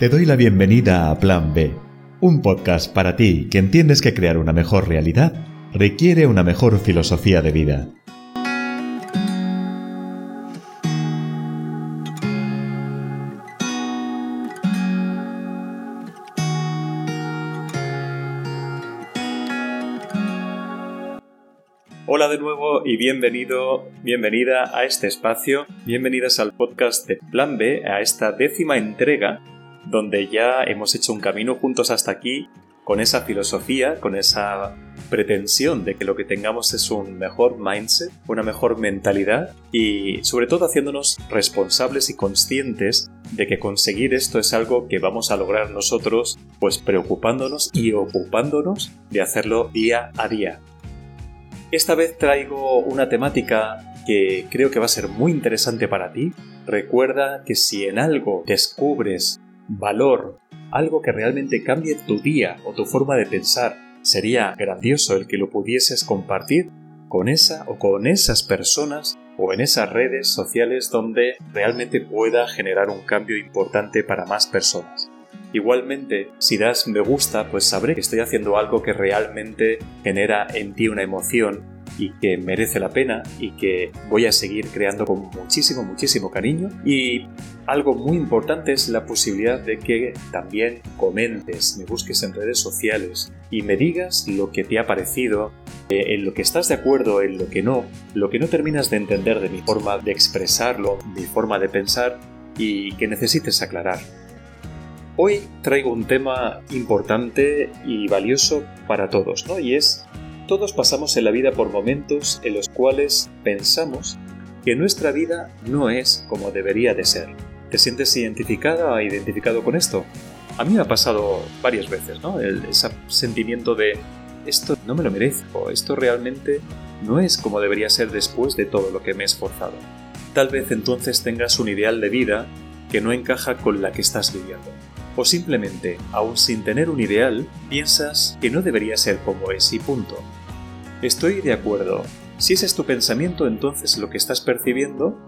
Te doy la bienvenida a Plan B, un podcast para ti que entiendes que crear una mejor realidad requiere una mejor filosofía de vida. Hola de nuevo y bienvenido, bienvenida a este espacio, bienvenidas al podcast de Plan B, a esta décima entrega donde ya hemos hecho un camino juntos hasta aquí con esa filosofía, con esa pretensión de que lo que tengamos es un mejor mindset, una mejor mentalidad y sobre todo haciéndonos responsables y conscientes de que conseguir esto es algo que vamos a lograr nosotros pues preocupándonos y ocupándonos de hacerlo día a día. Esta vez traigo una temática que creo que va a ser muy interesante para ti. Recuerda que si en algo descubres valor, algo que realmente cambie tu día o tu forma de pensar, sería grandioso el que lo pudieses compartir con esa o con esas personas o en esas redes sociales donde realmente pueda generar un cambio importante para más personas. Igualmente, si das me gusta, pues sabré que estoy haciendo algo que realmente genera en ti una emoción y que merece la pena y que voy a seguir creando con muchísimo, muchísimo cariño. Y algo muy importante es la posibilidad de que también comentes, me busques en redes sociales y me digas lo que te ha parecido, eh, en lo que estás de acuerdo, en lo que no, lo que no terminas de entender de mi forma de expresarlo, mi forma de pensar y que necesites aclarar. Hoy traigo un tema importante y valioso para todos, ¿no? Y es, todos pasamos en la vida por momentos en los cuales pensamos que nuestra vida no es como debería de ser. ¿Te sientes identificada o identificado con esto? A mí me ha pasado varias veces, ¿no? ese sentimiento de esto no me lo merezco, esto realmente no es como debería ser después de todo lo que me he esforzado. Tal vez entonces tengas un ideal de vida que no encaja con la que estás viviendo. O simplemente, aún sin tener un ideal, piensas que no debería ser como es y punto. Estoy de acuerdo. Si ese es tu pensamiento, entonces lo que estás percibiendo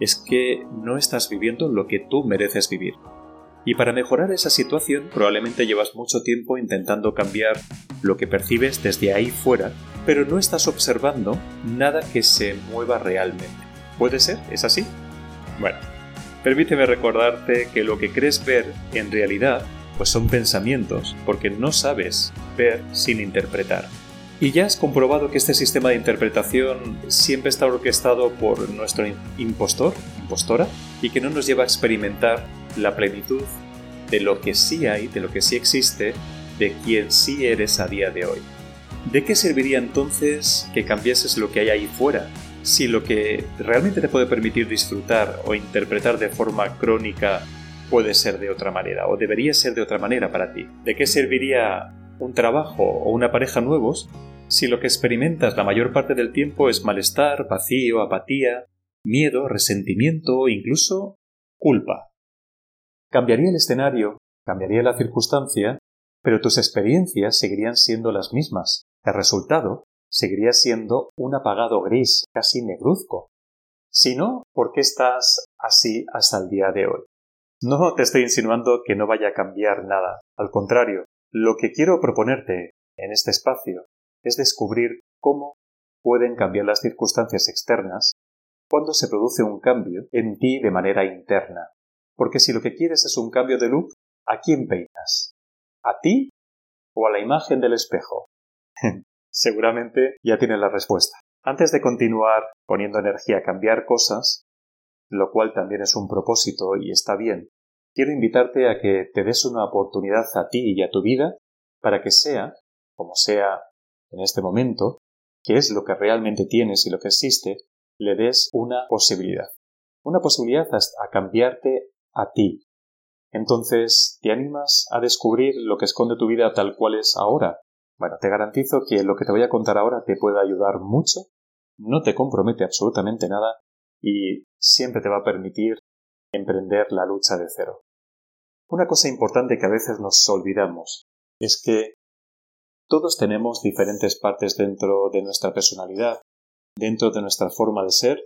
es que no estás viviendo lo que tú mereces vivir. Y para mejorar esa situación probablemente llevas mucho tiempo intentando cambiar lo que percibes desde ahí fuera, pero no estás observando nada que se mueva realmente. ¿Puede ser? ¿Es así? Bueno, Permíteme recordarte que lo que crees ver en realidad pues son pensamientos, porque no sabes ver sin interpretar. Y ya has comprobado que este sistema de interpretación siempre está orquestado por nuestro impostor, impostora, y que no nos lleva a experimentar la plenitud de lo que sí hay, de lo que sí existe, de quien sí eres a día de hoy. ¿De qué serviría entonces que cambiases lo que hay ahí fuera si lo que realmente te puede permitir disfrutar o interpretar de forma crónica puede ser de otra manera o debería ser de otra manera para ti. ¿De qué serviría un trabajo o una pareja nuevos si lo que experimentas la mayor parte del tiempo es malestar, vacío, apatía, miedo, resentimiento o incluso culpa? Cambiaría el escenario, cambiaría la circunstancia, pero tus experiencias seguirían siendo las mismas. El resultado seguiría siendo un apagado gris, casi negruzco. Si no, ¿por qué estás así hasta el día de hoy? No te estoy insinuando que no vaya a cambiar nada. Al contrario, lo que quiero proponerte en este espacio es descubrir cómo pueden cambiar las circunstancias externas cuando se produce un cambio en ti de manera interna. Porque si lo que quieres es un cambio de look, ¿a quién peinas? ¿A ti o a la imagen del espejo? seguramente ya tienes la respuesta. Antes de continuar poniendo energía a cambiar cosas, lo cual también es un propósito y está bien, quiero invitarte a que te des una oportunidad a ti y a tu vida para que sea, como sea en este momento, que es lo que realmente tienes y lo que existe, le des una posibilidad. Una posibilidad a cambiarte a ti. Entonces, ¿te animas a descubrir lo que esconde tu vida tal cual es ahora? Bueno, te garantizo que lo que te voy a contar ahora te puede ayudar mucho, no te compromete absolutamente nada y siempre te va a permitir emprender la lucha de cero. Una cosa importante que a veces nos olvidamos es que todos tenemos diferentes partes dentro de nuestra personalidad, dentro de nuestra forma de ser,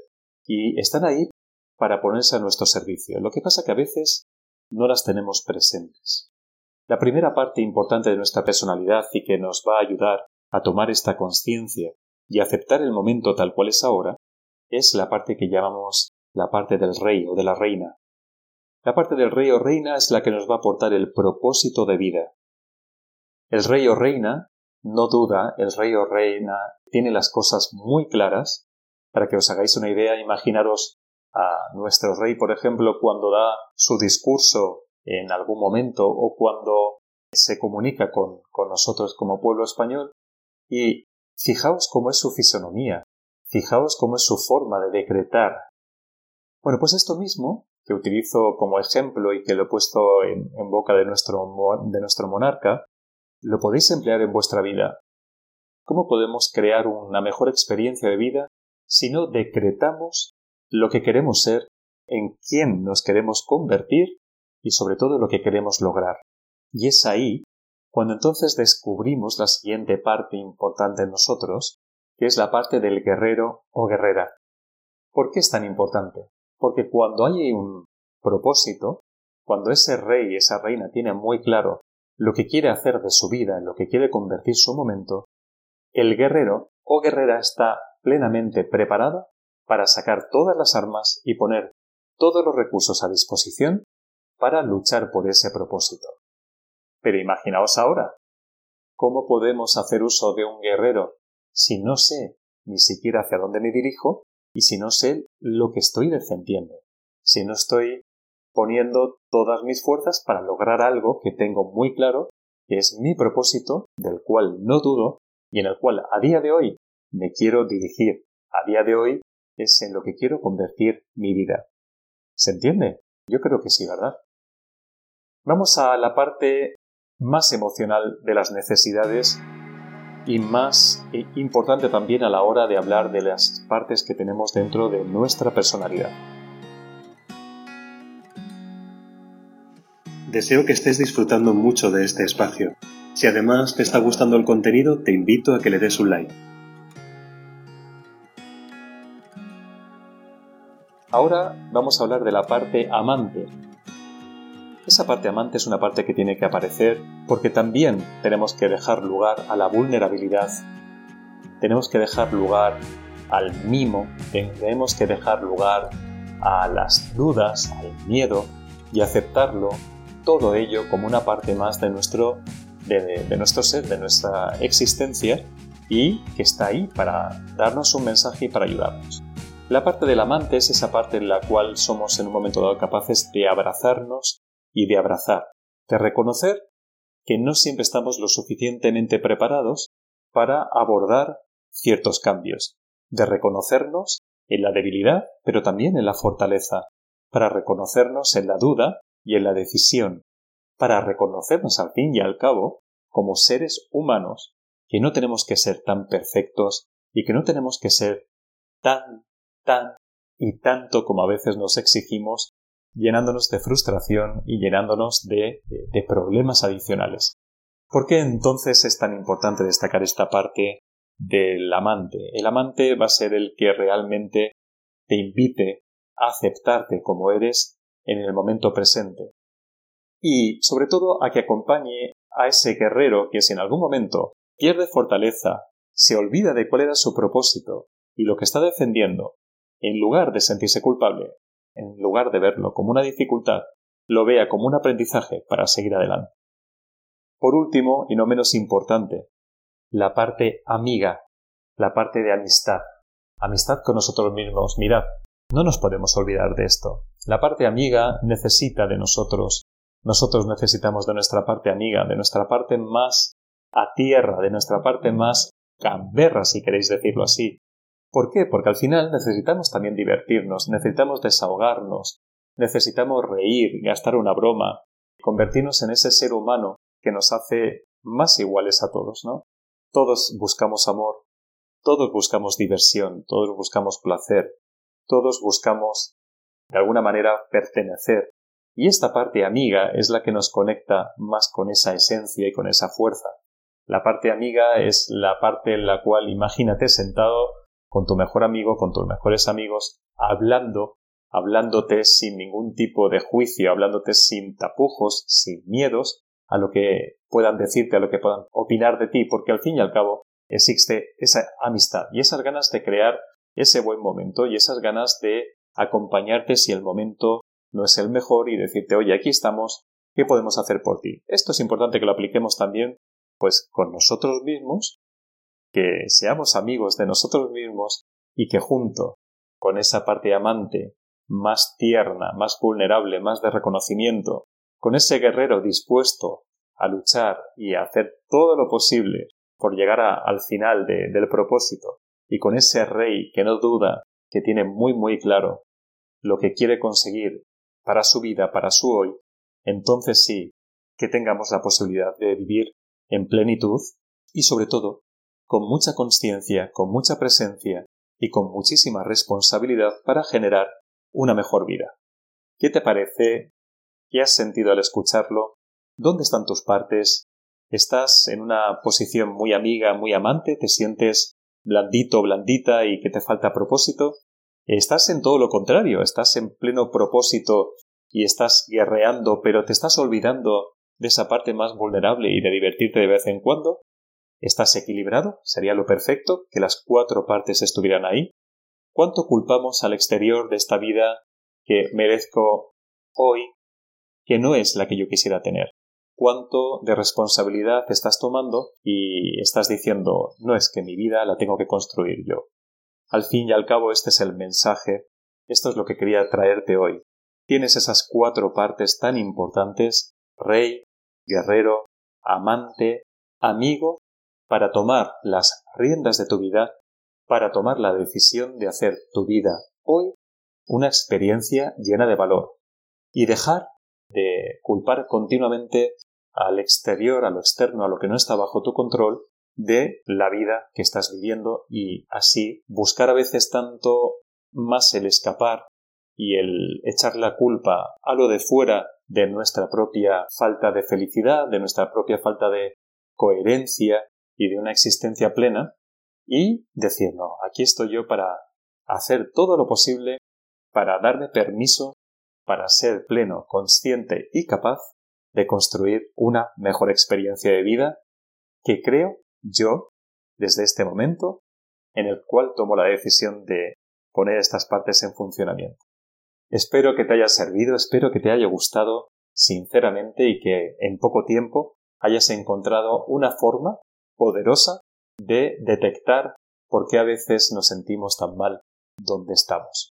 y están ahí para ponerse a nuestro servicio. Lo que pasa que a veces no las tenemos presentes. La primera parte importante de nuestra personalidad y que nos va a ayudar a tomar esta conciencia y aceptar el momento tal cual es ahora es la parte que llamamos la parte del rey o de la reina. La parte del rey o reina es la que nos va a aportar el propósito de vida. El rey o reina no duda, el rey o reina tiene las cosas muy claras. Para que os hagáis una idea, imaginaros a nuestro rey, por ejemplo, cuando da su discurso en algún momento o cuando se comunica con, con nosotros como pueblo español y fijaos cómo es su fisonomía, fijaos cómo es su forma de decretar. Bueno, pues esto mismo, que utilizo como ejemplo y que lo he puesto en, boca de nuestro, de nuestro monarca, lo podéis emplear en vuestra vida. ¿Cómo podemos crear una mejor experiencia de vida si no decretamos lo que queremos ser, en quién nos queremos convertir y sobre todo lo que queremos lograr? Y es ahí cuando entonces descubrimos la siguiente parte importante en nosotros, que es la parte del guerrero o guerrera. ¿Por qué es tan importante? Porque cuando hay un propósito, cuando ese rey, esa reina tiene muy claro lo que quiere hacer de su vida, en lo que quiere convertir su momento, el guerrero o guerrera está plenamente preparado para sacar todas las armas y poner todos los recursos a disposición para luchar por ese propósito. Pero imaginaos ahora, ¿cómo podemos hacer uso de un guerrero si no sé ni siquiera hacia dónde me dirijo y si no sé lo que estoy defendiendo? Si no estoy poniendo todas mis fuerzas para lograr algo que tengo muy claro, que es mi propósito, del cual no dudo y en el cual a día de hoy me quiero dirigir. A día de hoy es en lo que quiero convertir mi vida. ¿Se entiende? Yo creo que sí, ¿verdad? Vamos a la parte más emocional de las necesidades y más eh, importante también a la hora de hablar de las partes que tenemos dentro de nuestra personalidad. Deseo que estés disfrutando mucho de este espacio. Si además te está gustando el contenido, te invito a que le des un like. Ahora vamos a hablar de la parte amante. Esa parte amante es una parte que tiene que aparecer porque también tenemos que dejar lugar a la vulnerabilidad, tenemos que dejar lugar al mimo, tenemos que dejar lugar a las dudas, al miedo y aceptarlo todo ello como una parte más de nuestro, de, nuestro ser, de nuestra existencia y que está ahí para darnos un mensaje y para ayudarnos. La parte del amante es esa parte en la cual somos en un momento dado capaces de abrazarnos y de abrazar, de reconocer que no siempre estamos lo suficientemente preparados para abordar ciertos cambios, de reconocernos en la debilidad, pero también en la fortaleza, para reconocernos en la duda y en la decisión, para reconocernos al fin y al cabo como seres humanos que no tenemos que ser tan perfectos y que no tenemos que ser tan, tan y tanto como a veces nos exigimos, llenándonos de frustración y llenándonos de, problemas adicionales. ¿Por qué entonces es tan importante destacar esta parte del amante? El amante va a ser el que realmente te invite a aceptarte como eres en el momento presente. Y, sobre todo, a que acompañe a ese guerrero que si en algún momento pierde fortaleza, se olvida de cuál era su propósito y lo que está defendiendo, en lugar de sentirse culpable, en lugar de verlo como una dificultad, lo vea como un aprendizaje para seguir adelante. Por último, y no menos importante, la parte amiga, la parte de amistad. Amistad con nosotros mismos. Mirad, no nos podemos olvidar de esto. La parte amiga necesita de nosotros. Nosotros necesitamos de nuestra parte amiga, de nuestra parte más a tierra, de nuestra parte más camberra, si queréis decirlo así. ¿Por qué? Porque al final necesitamos también divertirnos, necesitamos desahogarnos, necesitamos reír, gastar una broma, convertirnos en ese ser humano que nos hace más iguales a todos, ¿no? Todos buscamos amor, todos buscamos diversión, todos buscamos placer, todos buscamos de alguna manera pertenecer. Y esta parte amiga es la que nos conecta más con esa esencia y con esa fuerza. La parte amiga es la parte en la cual imagínate sentado con tu mejor amigo, con tus mejores amigos, hablando hablándote sin ningún tipo de juicio, hablándote sin tapujos, sin miedos a lo que puedan decirte, a lo que puedan opinar de ti, porque al fin y al cabo existe esa amistad y esas ganas de crear ese buen momento y esas ganas de acompañarte si el momento no es el mejor y decirte, oye, aquí estamos, ¿qué podemos hacer por ti? Esto es importante que lo apliquemos también, pues, con nosotros mismos, que seamos amigos de nosotros mismos y que junto con esa parte amante más tierna, más vulnerable, más de reconocimiento, con ese guerrero dispuesto a luchar y a hacer todo lo posible por llegar al final del propósito, y con ese rey que no duda, que tiene muy muy claro lo que quiere conseguir para su vida, para su hoy, entonces sí que tengamos la posibilidad de vivir en plenitud y sobre todo con mucha conciencia, con mucha presencia y con muchísima responsabilidad para generar una mejor vida. ¿Qué te parece? ¿Qué has sentido al escucharlo? ¿Dónde están tus partes? ¿Estás en una posición muy amiga, muy amante? ¿Te sientes blandito, blandita y que te falta propósito? ¿Estás en todo lo contrario? ¿Estás en pleno propósito y estás guerreando, pero te estás olvidando de esa parte más vulnerable y de divertirte de vez en cuando? ¿Estás equilibrado? Sería lo perfecto que las cuatro partes estuvieran ahí. ¿Cuánto culpamos al exterior de esta vida que merezco hoy que no es la que yo quisiera tener? ¿Cuánto de responsabilidad estás tomando y estás diciendo no es que mi vida la tengo que construir yo? Al fin y al cabo este es el mensaje, esto es lo que quería traerte hoy. Tienes esas cuatro partes tan importantes rey, guerrero, amante, amigo, para tomar las riendas de tu vida para tomar la decisión de hacer tu vida hoy una experiencia llena de valor y dejar de culpar continuamente al exterior, a lo externo, a lo que no está bajo tu control de la vida que estás viviendo y así buscar a veces tanto más el escapar y el echar la culpa a lo de fuera de nuestra propia falta de felicidad, de nuestra propia falta de coherencia y de una existencia plena, y decir, no, aquí estoy yo para hacer todo lo posible para darme permiso para ser pleno, consciente y capaz de construir una mejor experiencia de vida que creo yo desde este momento en el cual tomo la decisión de poner estas partes en funcionamiento. Espero que te haya servido, espero que te haya gustado sinceramente y que en poco tiempo hayas encontrado una forma poderosa de detectar por qué a veces nos sentimos tan mal donde estamos.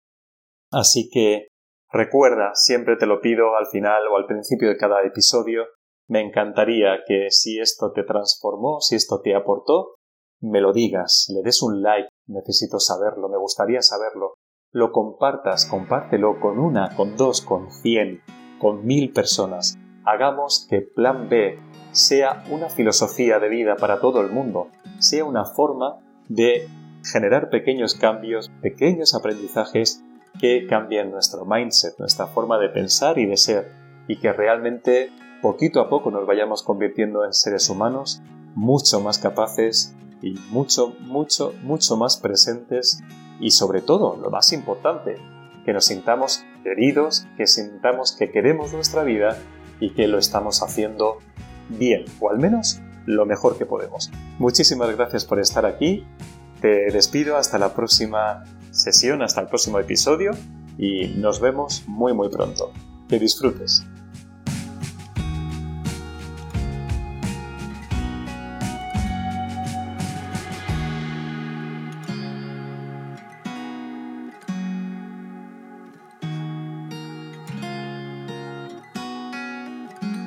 Así que recuerda, siempre te lo pido al final o al principio de cada episodio, me encantaría que si esto te transformó, si esto te aportó, me lo digas, le des un like, necesito saberlo, me gustaría saberlo, lo compartas, compártelo con una, con dos, con cien, con mil personas. Hagamos que Plan B sea una filosofía de vida para todo el mundo, sea una forma de generar pequeños cambios, pequeños aprendizajes que cambien nuestro mindset, nuestra forma de pensar y de ser, y que realmente poquito a poco nos vayamos convirtiendo en seres humanos mucho más capaces y mucho, mucho, mucho más presentes y sobre todo, lo más importante, que nos sintamos queridos, que sintamos que queremos nuestra vida y que lo estamos haciendo bien, o al menos lo mejor que podemos. Muchísimas gracias por estar aquí. Te despido hasta la próxima sesión, hasta el próximo episodio y nos vemos muy muy pronto. Que disfrutes.